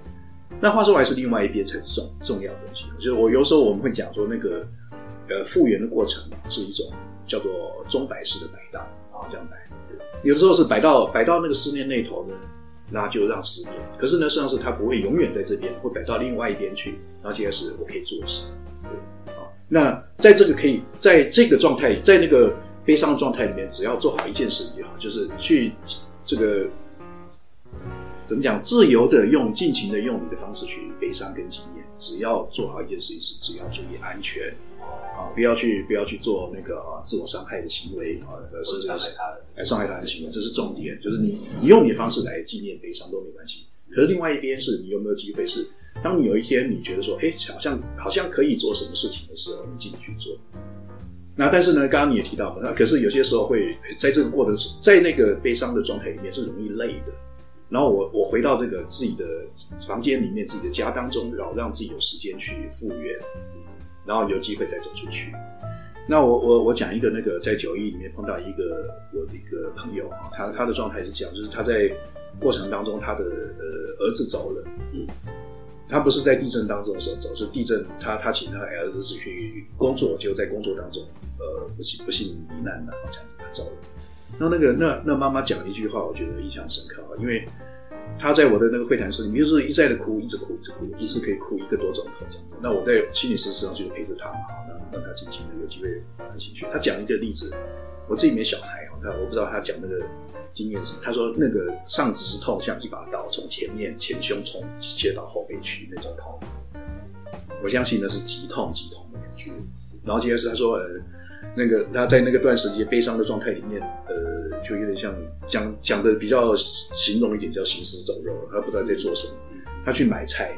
那话说回来是另外一边才是重重要的东西，就是我有时候我们会讲说那个呃复原的过程是一种。叫做钟摆式的摆荡啊，这样摆。有的时候是摆到摆到那个思念那头呢，那就让思念。可是呢，实际上是它不会永远在这边，会摆到另外一边去。然后接着是我可以做什么？是啊。那在这个可以在这个状态，在那个悲伤的状态里面，只要做好一件事就好，就是去这个怎么讲，自由的用尽情的用你的方式去悲伤跟经验。只要做好一件事情是，只要注意安全。啊，不要去，不要去做那个、啊、自我伤害的行为啊，甚至是来伤害他的行为，这是重点。就是你，你用你的方式来纪念悲伤都没关系，可是另外一边是你有没有机会是，当你有一天你觉得说，哎，好像好像可以做什么事情的时候，你进去做。那但是呢，刚刚你也提到了，那可是有些时候会在这个过程，在那个悲伤的状态里面是容易累的。然后我我回到这个自己的房间里面，自己的家当中，然后让自己有时间去复原，然后有机会再走出去。那我我我讲一个那个在九一里面碰到一个我的一个朋友啊，他他的状态是这样，就是他在过程当中他的呃儿子走了，嗯，他不是在地震当中的时候走，是地震他他请他儿子去工作，就在工作当中呃不幸不幸罹难了，好像他走了。那那个那那妈妈讲了一句话，我觉得印象深刻啊，因为他在我的那个会谈室里面，就是一再的哭，一直哭，一直哭，一次可以哭一个多钟头这样。那我在心理师身上就陪着他嘛，那让他尽情的有机会谈进去。他讲一个例子，我自己没小孩，我看我不知道他讲那个经验是什么。他说那个上肢痛像一把刀从前面前胸从切到后背去那种痛，我相信那是极痛极痛的感觉。然后接着是他说呃。那个他在那个段时间悲伤的状态里面，呃，就有点像讲讲的比较形容一点，叫行尸走肉，他不知道在做什么。他去买菜，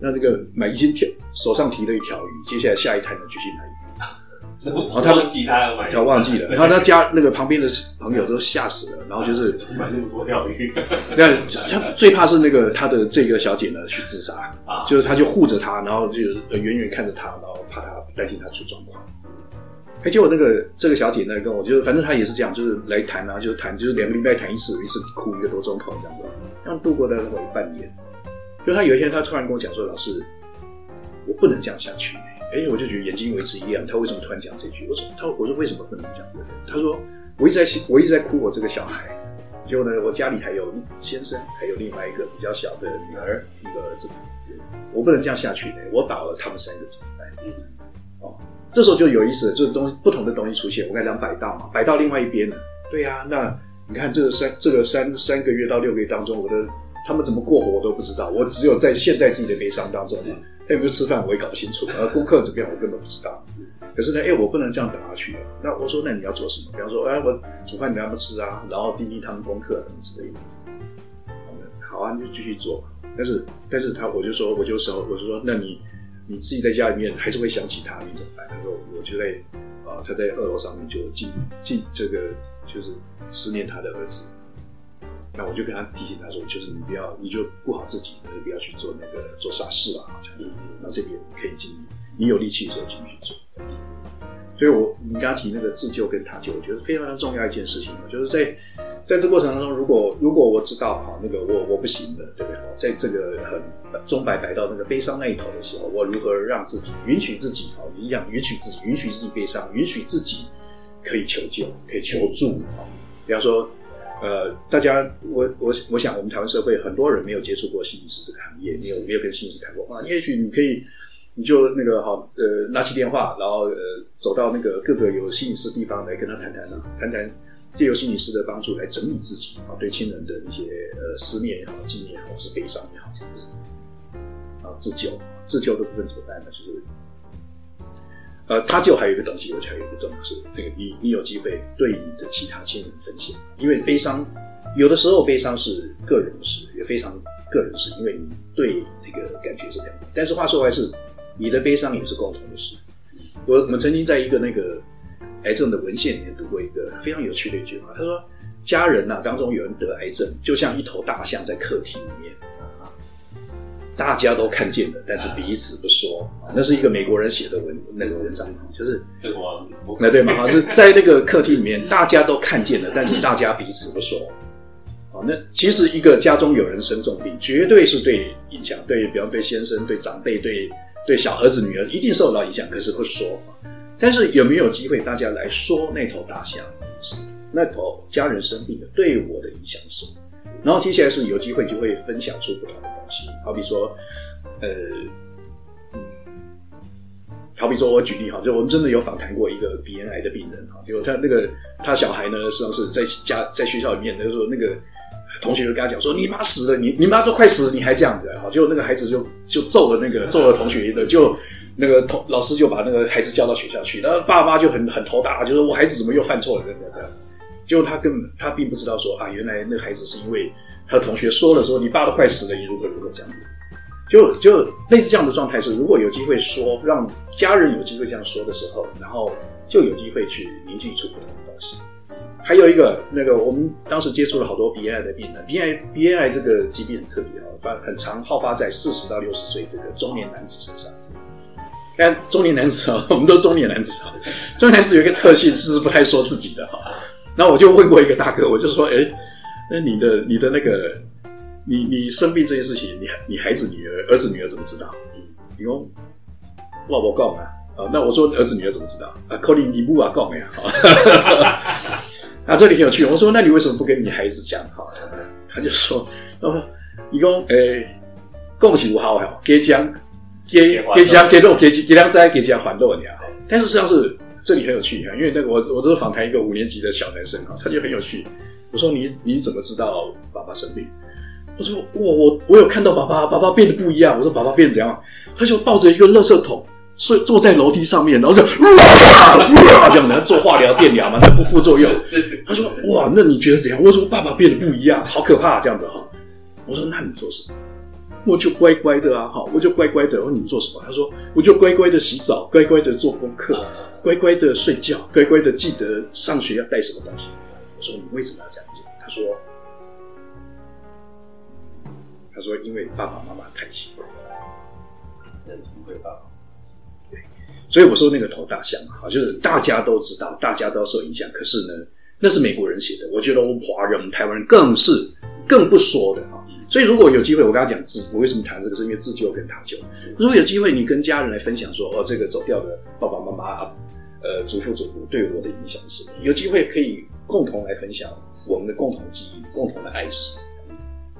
那那个买一斤条，手上提了一条鱼，接下来下一摊呢继续买鱼。然后他忘记他要买，他忘记了。然后他家那个旁边的朋友都吓死了，然后就是买那么多条鱼。那他最怕是那个他的这个小姐呢去自杀啊，就是他就护着他，然后就远远看着他，然后怕他担心他出状况。哎，结果那个这个小姐呢，跟我就是，反正她也是这样，就是来谈啊，就是谈，就是两个礼拜谈一次，一次哭一个多钟头这样子，这样度过了我半年。就她有一天，她突然跟我讲说：“老师，我不能这样下去。”哎，我就觉得眼睛为之一亮。她为什么突然讲这句？我说：“她我说为什么不能这样？”她说：“我一直在我一直在哭我这个小孩。结果呢，我家里还有先生，还有另外一个比较小的女儿，一个儿子，我不能这样下去。我倒了，他们三个怎么办？”哦。这时候就有意思了，就是东西不同的东西出现。我刚才讲摆道嘛，摆到另外一边了。对呀、啊，那你看这个三这个三三个月到六个月当中，我的他们怎么过活我都不知道。我只有在现在自己的悲伤当中嘛。他有没有吃饭我也搞不清楚，而功课怎么样我根本不知道。可是呢，哎，我不能这样打下去了。那我说，那你要做什么？比方说，哎，我煮饭你们要不吃啊？然后叮咛他们功课什么之类的。好啊，你就继续做。但是，但是他我就说，我就说，我就说，那你。你自己在家里面还是会想起他，你怎么办？他说：“我就在啊，他在二楼上面就进进这个，就是思念他的儿子。那我就跟他提醒他说，就是你不要，你就顾好自己，你不要去做那个做傻事啊，好像。那这边可以尽力，你有力气的时候进去做。所以我你刚刚提那个自救跟他救，我觉得非常非常重要一件事情，就是在在这过程当中，如果如果我知道哈，那个我我不行的，对不对？在这个很钟摆摆到那个悲伤那一头的时候，我如何让自己允许自己哈一样允许自己允许自己悲伤，允许自己可以求救，可以求助啊。比方说，呃，大家我我我想我们台湾社会很多人没有接触过心理师这个行业，没有没有跟心理师谈过话，也许你可以。你就那个好，呃，拿起电话，然后呃，走到那个各个有心理师地方来跟他谈谈啊，谈谈借由心理师的帮助来整理自己啊，对亲人的一些呃思念也好，纪念也好，或是悲伤也好，这样子啊，自救，自救的部分怎么办呢？就是呃，他就还有一个东西，我还有一个东西是那个你你有机会对你的其他亲人分享，因为悲伤有的时候悲伤是个人的事，也非常个人事，因为你对那个感觉是这样，但是话说回来是。你的悲伤也是共同的事。我我们曾经在一个那个癌症的文献里面读过一个非常有趣的一句话，他说：“家人呐、啊，当中有人得癌症，就像一头大象在客厅里面，大家都看见了，但是彼此不说。”那是一个美国人写的文那个文章，就是那对吗？是在那个客厅里面，大家都看见了，但是大家彼此不说。那其实一个家中有人生重病，绝对是对影响，对，比方对先生、对长辈、对。对小儿子、女儿一定受到影响，可是不说。但是有没有机会大家来说那头大象是那头家人生病的对我的影响是？然后接下来是有机会就会分享出不同的东西，好比说，呃，嗯好比说我举例哈，就我们真的有访谈过一个鼻咽癌的病人哈，就他那个他小孩呢，实际上是在家在学校里面，那个时候那个。同学就跟他讲说：“你妈死了，你你妈都快死了，你还这样子？”好，结果那个孩子就就揍了那个揍了同学的，就那个同老师就把那个孩子叫到学校去，然后爸妈就很很头大，就说：“我孩子怎么又犯错了？”这样这样。结果他根本他并不知道说啊，原来那个孩子是因为他的同学说了说你爸都快死了，你如何如何这样子。就就类似这样的状态是，如果有机会说，让家人有机会这样说的时候，然后就有机会去凝聚出不同的东西。还有一个，那个我们当时接触了好多鼻咽癌的病人，鼻咽鼻咽癌这个疾病很特别啊，发很常好发在四十到六十岁这个中年男子身上。看中年男子啊，我们都中年男子啊，中年男子有一个特性是不太说自己的哈。那我就问过一个大哥，我就说，哎，那你的你的那个。你你生病这件事情，你你孩子女儿儿子女儿怎么知道？你说哇我告啊啊，那我说儿子女儿怎么知道？啊，可能你不啊告呀，啊，这里很有趣。我说那你为什么不跟你孩子讲？哈，他就说，哦，你讲诶，恭喜我好好给讲给给讲给肉给给两斋给讲还肉你啊。但是实际上是这里很有趣啊，因为那个我我都是访谈一个五年级的小男生啊，他就很有趣。我说你你怎么知道爸爸生病？我说哇，我我有看到爸爸，爸爸变得不一样。我说爸爸变得怎样？他就抱着一个垃圾桶，睡坐在楼梯上面，然后就哇哇这样的做化疗、电疗嘛，那不副作用。他说哇，那你觉得怎样？我说爸爸变得不一样，好可怕这样子哈。我说那你做什么？我就乖乖的啊哈，我就乖乖的。我说你做什么？他说我就乖乖的洗澡，乖乖的做功课，乖乖的睡觉，乖乖的记得上学要带什么东西。我说你为什么要这样做？他说。他说：“因为爸爸妈妈太辛苦了，能体会爸爸。对，所以我说那个头大象啊，就是大家都知道，大家都受影响。可是呢，那是美国人写的。我觉得我们华人、我们台湾人更是更不说的啊。所以如果有机会，我刚刚讲自，我为什么谈这个？是因为自救跟他救。如果有机会，你跟家人来分享说，哦，这个走掉的爸爸妈妈、呃，祖父祖母对我的影响是什么？有机会可以共同来分享我们的共同记忆、共同的爱是什么？”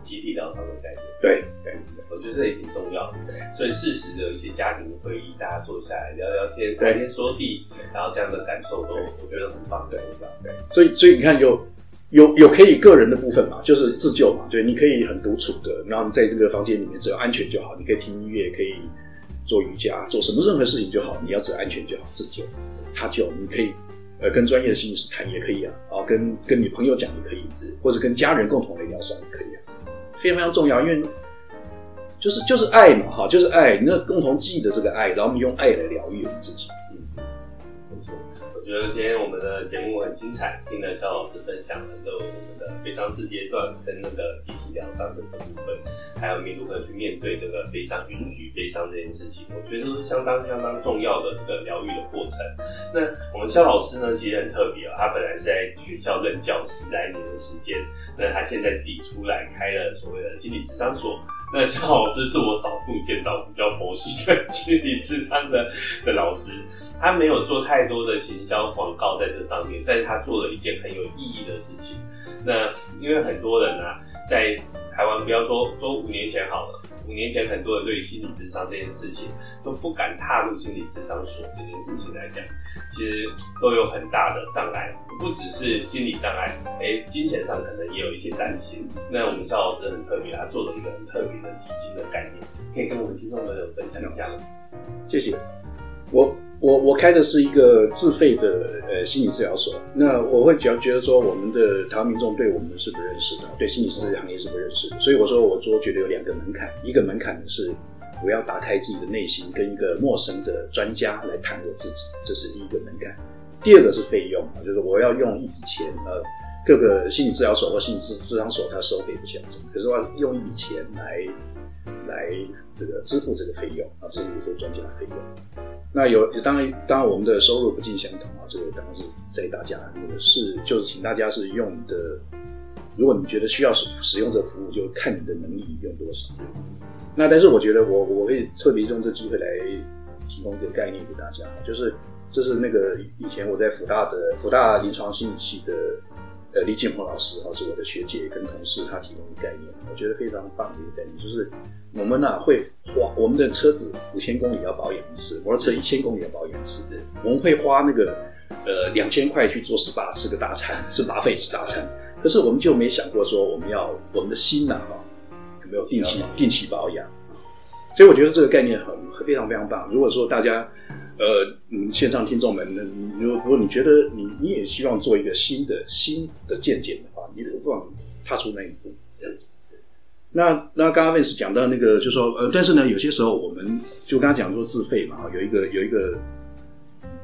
集体疗伤的概念，对对，我觉得这也挺重要的。对，所以适时的一些家庭会议，大家坐下来聊聊天，谈天说地，然后这样的感受都我觉得很棒，对，对。所以所以你看，有有有可以个人的部分嘛，就是自救嘛，对，你可以很独处的，然后你在这个房间里面只要安全就好，你可以听音乐，可以做瑜伽，做什么任何事情就好，你要只要安全就好，自救，他救，你可以呃跟专业的心理师谈也可以啊，啊跟跟你朋友讲也可以，或者跟家人共同来疗伤也可以啊。非常非常重要，因为就是就是爱嘛，哈，就是爱，那共同记得这个爱，然后我们用爱来疗愈我们自己。嗯，没错。我觉得今天我们的节目很精彩，听了肖老师分享了就我们的悲伤四阶段跟那个集体疗伤的这部分，还有你如何去面对这个悲伤，允许悲伤这件事情，我觉得都是相当相当重要的这个疗愈的过程。那我们肖老师呢，其实很特别啊，他本来是在学校任教十来年的时间，那他现在自己出来开了所谓的心理咨商所。那肖老师是我少数见到比较佛系的 心理智商的的老师。他没有做太多的行销广告在这上面，但是他做了一件很有意义的事情。那因为很多人啊，在台湾，不要说说五年前好了，五年前很多人对于心理智商这件事情都不敢踏入心理智商所这件事情来讲，其实都有很大的障碍，不只是心理障碍，哎，金钱上可能也有一些担心。那我们肖老师很特别，他做了一个很特别的基金的概念，可以跟我们听众朋友分享一下吗？谢谢，我。我我开的是一个自费的呃心理治疗所，那我会觉觉得说我们的台湾民众对我们是不认识的，对心理师行业是不认识的，所以我说我说觉得有两个门槛，一个门槛是我要打开自己的内心，跟一个陌生的专家来谈我自己，这是第一个门槛。第二个是费用啊，就是我要用一笔钱，呃，各个心理治疗所或心理治治疗所它收费不相同，可是我要用一笔钱来来这个支付这个费用啊，支付这个专家的费用。那有当然，当然我们的收入不尽相同啊，这个当然是在大家那个是，就是请大家是用的，如果你觉得需要使使用这服务，就看你的能力用多少。那但是我觉得我我会特别用这机会来提供一个概念给大家，就是这是那个以前我在福大的福大临床心理系的呃李建鹏老师哈，是我的学姐跟同事，他提供的概念，我觉得非常棒的一个概念，就是。我们呢、啊、会花我们的车子五千公里要保养一次，摩托车一千公里要保养一次。我们会花那个呃两千块去做 SPA 吃个大餐，是 buffet 吃大餐。可是我们就没想过说我们要我们的心呐、啊、哈有没有定期定期保养？所以我觉得这个概念很非常非常棒。如果说大家呃，嗯，线上听众们，如如果你觉得你你也希望做一个新的新的见解的话，你不妨踏出那一步。这样子。那那刚刚 Vance 讲到那个，就说呃，但是呢，有些时候我们就刚刚讲说自费嘛，有一个有一个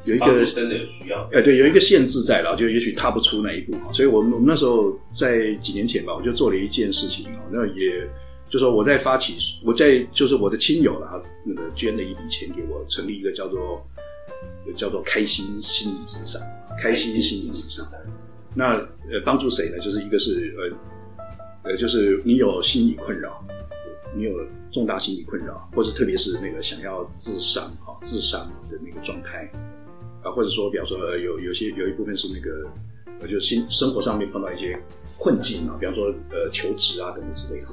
有一个真的有需要，哎，对，有一个限制在了，就也许踏不出那一步。所以我们我们那时候在几年前吧，我就做了一件事情啊，那也就说我在发起，我在就是我的亲友了，那个捐了一笔钱给我，成立一个叫做叫做开心心理慈善，开心心理慈善。那呃，帮助谁呢？就是一个是呃。呃，就是你有心理困扰，你有重大心理困扰，或者特别是那个想要自伤啊、自伤的那个状态啊，或者说，比方说有有些有一部分是那个，呃，就是心生活上面碰到一些困境啊，比方说呃求职啊等等之类的。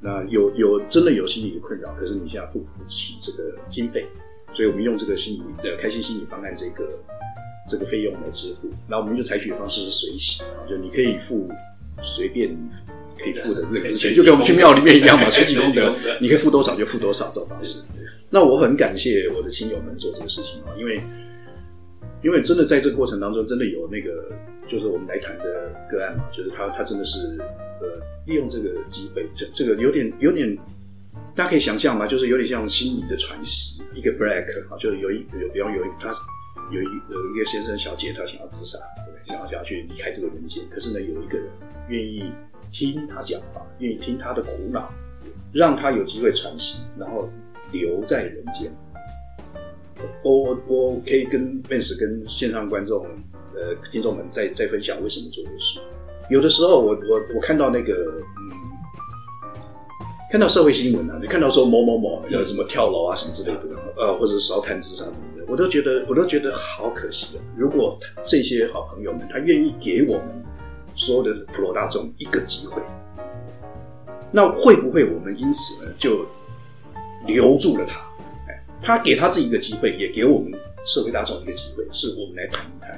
那有有真的有心理的困扰，可是你现在付不起这个经费，所以我们用这个心理的开心心理方案这个这个费用来支付。那我们就采取的方式是随喜啊，就你可以付随便。可以付的这个钱，就跟我们去庙里面一样嘛，随喜功德，你可以付多少就付多少这种方式。那我很感谢我的亲友们做这个事情啊，因为因为真的在这个过程当中，真的有那个就是我们来谈的个案嘛，就是他他真的是呃利用这个机会，这这个有点有点，大家可以想象嘛，就是有点像心理的传奇，一个 break 啊，就是有一有比方有一他有一有一个先生小姐，他想要自杀，想要想要去离开这个人间，可是呢，有一个人愿意。听他讲话，愿意听他的苦恼，让他有机会喘息，然后留在人间。我我我可以跟 Vance 跟线上观众呃听众们再再分享为什么做这事。有的时候我我我看到那个嗯，看到社会新闻啊，你看到说某某某有什么跳楼啊什么之类的，呃，或者是烧炭自杀什么的，我都觉得我都觉得好可惜啊。如果这些好朋友们他愿意给我们。所有的普罗大众一个机会，那会不会我们因此呢就留住了他？哎，他给他自己一个机会，也给我们社会大众一个机会，是我们来谈一谈，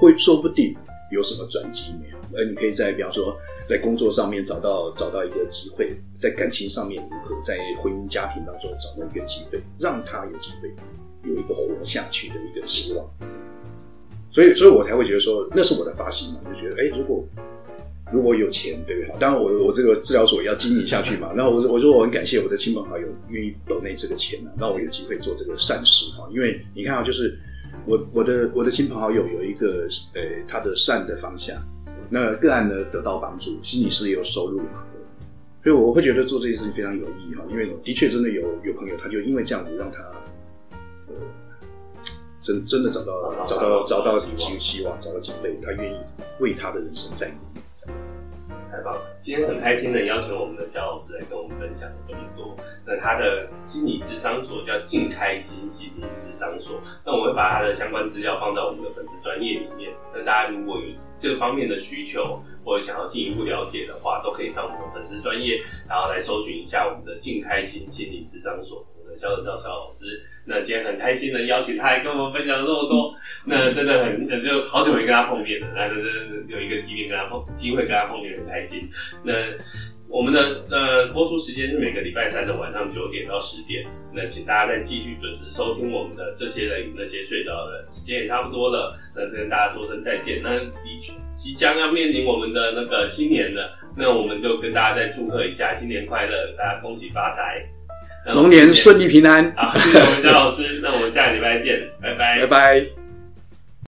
会说不定有什么转机没有？而你可以在比方说在工作上面找到找到一个机会，在感情上面如何，在婚姻家庭当中找到一个机会，让他有机会有一个活下去的一个希望。所以，所以我才会觉得说，那是我的发心嘛，就觉得，哎，如果如果有钱，对不对？当然我，我我这个治疗所要经营下去嘛。然后我我说我很感谢我的亲朋好友愿意抖内这个钱呢，让我有机会做这个善事哈。因为你看啊，就是我我的我的亲朋好友有一个呃他的善的方向，那个案呢得到帮助，心理师也有收入嘛，所以我会觉得做这件事情非常有意义哈。因为的确真的有有朋友，他就因为这样子让他呃。真真的找到找到找到希希望，找到机会，他愿意为他的人生再努力。太棒了！今天很开心的邀请我们的萧老师来跟我们分享这么多。那他的心理智商所叫静开心心理智商所。那我会把他的相关资料放到我们的粉丝专业里面。那大家如果有这方面的需求，或者想要进一步了解的话，都可以上我们的粉丝专业，然后来搜寻一下我们的静开心心理智商所。萧德照萧老师，那今天很开心能邀请他来跟我们分享这么多，那真的很就好久没跟他碰面了，那真的有一个机会跟他碰机会跟他碰面很开心。那我们的呃播出时间是每个礼拜三的晚上九点到十点，那请大家再继续准时收听我们的这些人与那些睡着的时间也差不多了，那跟大家说声再见。那的确即将要面临我们的那个新年了，那我们就跟大家再祝贺一下新年快乐，大家恭喜发财。龙年顺利平安。好，谢谢我们家老师。那我们下个礼拜见，拜拜，拜拜。